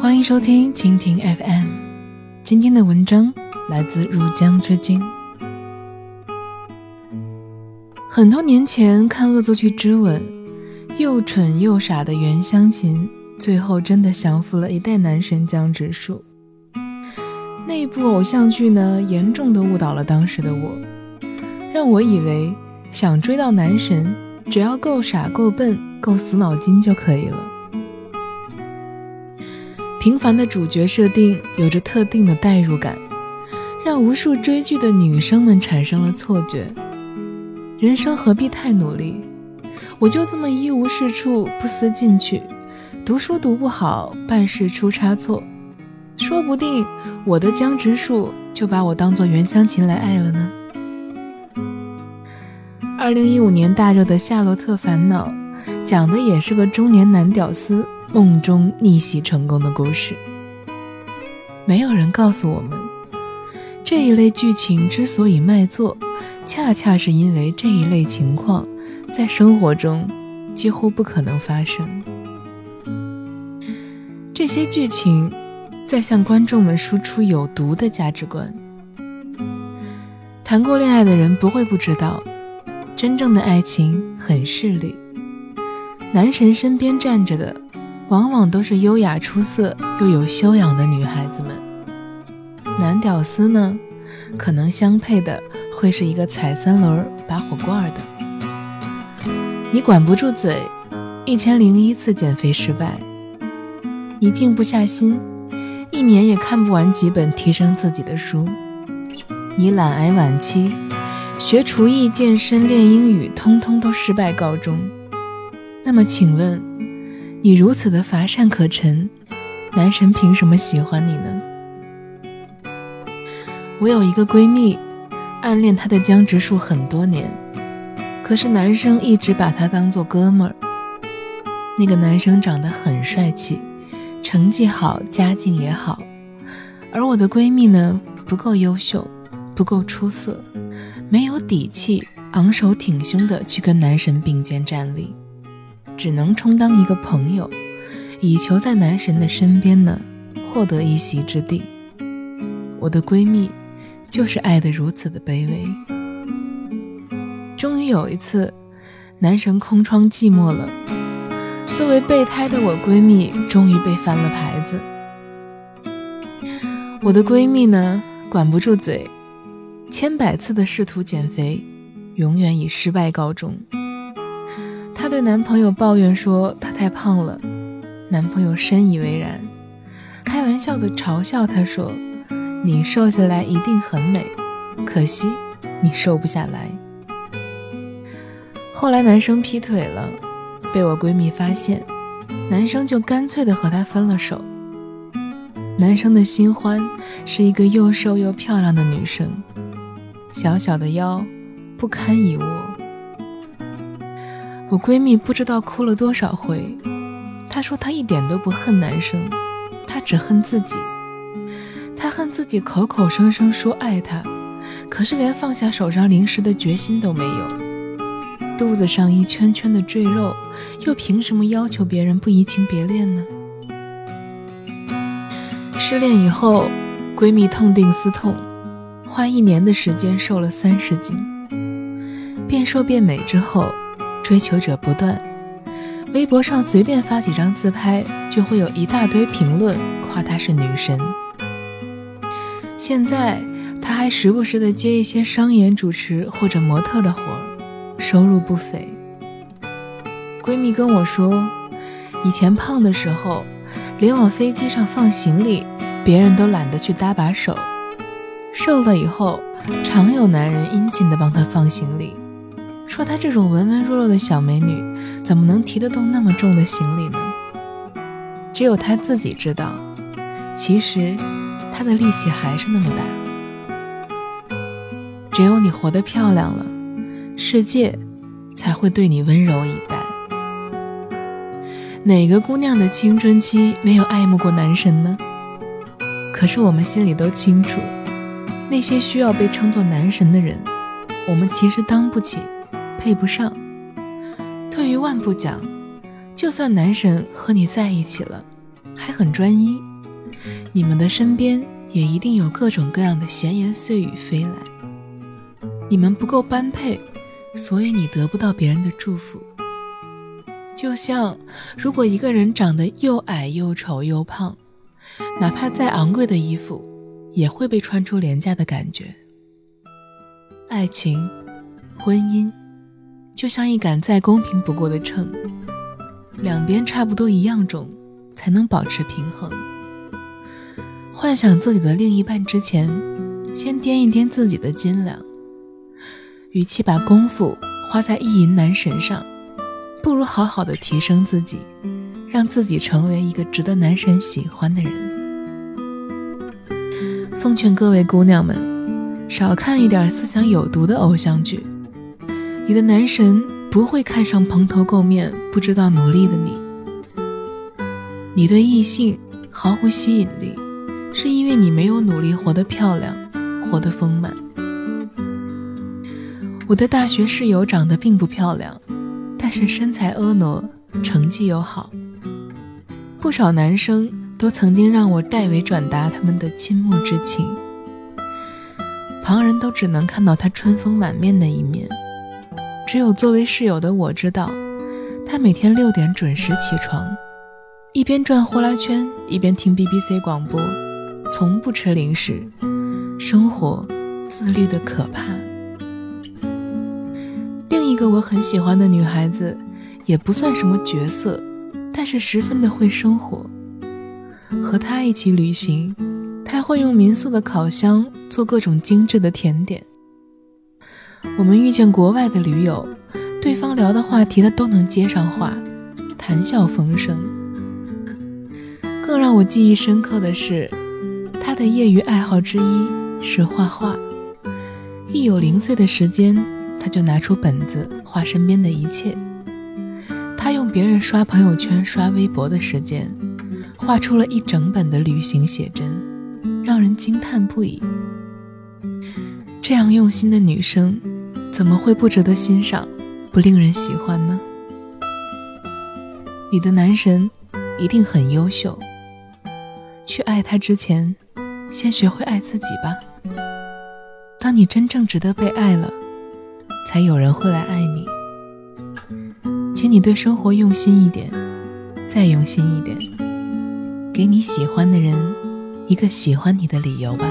欢迎收听蜻蜓 FM。今天的文章来自入江之鲸。很多年前看《恶作剧之吻》，又蠢又傻的袁湘琴，最后真的降服了一代男神江直树。那部偶像剧呢，严重的误导了当时的我，让我以为想追到男神，只要够傻、够笨、够死脑筋就可以了。平凡的主角设定有着特定的代入感，让无数追剧的女生们产生了错觉：人生何必太努力？我就这么一无是处，不思进取，读书读不好，办事出差错，说不定我的江直树就把我当做袁湘琴来爱了呢。二零一五年大热的《夏洛特烦恼》，讲的也是个中年男屌丝。梦中逆袭成功的故事，没有人告诉我们，这一类剧情之所以卖座，恰恰是因为这一类情况在生活中几乎不可能发生。这些剧情在向观众们输出有毒的价值观。谈过恋爱的人不会不知道，真正的爱情很势利，男神身边站着的。往往都是优雅出色又有修养的女孩子们，男屌丝呢，可能相配的会是一个踩三轮拔火罐的。你管不住嘴，一千零一次减肥失败；你静不下心，一年也看不完几本提升自己的书；你懒癌晚期，学厨艺、健身、练英语，通通都失败告终。那么，请问？你如此的乏善可陈，男神凭什么喜欢你呢？我有一个闺蜜，暗恋她的江直树很多年，可是男生一直把她当做哥们儿。那个男生长得很帅气，成绩好，家境也好，而我的闺蜜呢，不够优秀，不够出色，没有底气，昂首挺胸的去跟男神并肩站立。只能充当一个朋友，以求在男神的身边呢获得一席之地。我的闺蜜就是爱得如此的卑微。终于有一次，男神空窗寂寞了，作为备胎的我闺蜜终于被翻了牌子。我的闺蜜呢管不住嘴，千百次的试图减肥，永远以失败告终。她对男朋友抱怨说她太胖了，男朋友深以为然，开玩笑的嘲笑她说：“你瘦下来一定很美，可惜你瘦不下来。”后来男生劈腿了，被我闺蜜发现，男生就干脆的和她分了手。男生的新欢是一个又瘦又漂亮的女生，小小的腰不堪一握。我闺蜜不知道哭了多少回，她说她一点都不恨男生，她只恨自己。她恨自己口口声声说爱他，可是连放下手上零食的决心都没有。肚子上一圈圈的赘肉，又凭什么要求别人不移情别恋呢？失恋以后，闺蜜痛定思痛，花一年的时间瘦了三十斤，变瘦变美之后。追求者不断，微博上随便发几张自拍，就会有一大堆评论夸她是女神。现在她还时不时的接一些商演主持或者模特的活，收入不菲。闺蜜跟我说，以前胖的时候，连往飞机上放行李，别人都懒得去搭把手；瘦了以后，常有男人殷勤的帮她放行李。说她这种文文弱弱的小美女，怎么能提得动那么重的行李呢？只有她自己知道，其实她的力气还是那么大。只有你活得漂亮了，世界才会对你温柔以待。哪个姑娘的青春期没有爱慕过男神呢？可是我们心里都清楚，那些需要被称作男神的人，我们其实当不起。配不上。退一万步讲，就算男神和你在一起了，还很专一，你们的身边也一定有各种各样的闲言碎语飞来。你们不够般配，所以你得不到别人的祝福。就像如果一个人长得又矮又丑又胖，哪怕再昂贵的衣服，也会被穿出廉价的感觉。爱情、婚姻，就像一杆再公平不过的秤，两边差不多一样重，才能保持平衡。幻想自己的另一半之前，先掂一掂自己的斤两。与其把功夫花在意淫男神上，不如好好的提升自己，让自己成为一个值得男神喜欢的人。奉劝各位姑娘们，少看一点思想有毒的偶像剧。你的男神不会看上蓬头垢面、不知道努力的你。你对异性毫无吸引力。是因为你没有努力活得漂亮，活得丰满。我的大学室友长得并不漂亮，但是身材婀娜，成绩又好。不少男生都曾经让我代为转达他们的倾慕之情。旁人都只能看到他春风满面的一面，只有作为室友的我知道，他每天六点准时起床，一边转呼啦圈，一边听 BBC 广播。从不吃零食，生活自律的可怕。另一个我很喜欢的女孩子，也不算什么角色，但是十分的会生活。和她一起旅行，她会用民宿的烤箱做各种精致的甜点。我们遇见国外的驴友，对方聊的话题他都能接上话，谈笑风生。更让我记忆深刻的是。他的业余爱好之一是画画，一有零碎的时间，他就拿出本子画身边的一切。他用别人刷朋友圈、刷微博的时间，画出了一整本的旅行写真，让人惊叹不已。这样用心的女生，怎么会不值得欣赏，不令人喜欢呢？你的男神一定很优秀，去爱他之前。先学会爱自己吧。当你真正值得被爱了，才有人会来爱你。请你对生活用心一点，再用心一点，给你喜欢的人一个喜欢你的理由吧。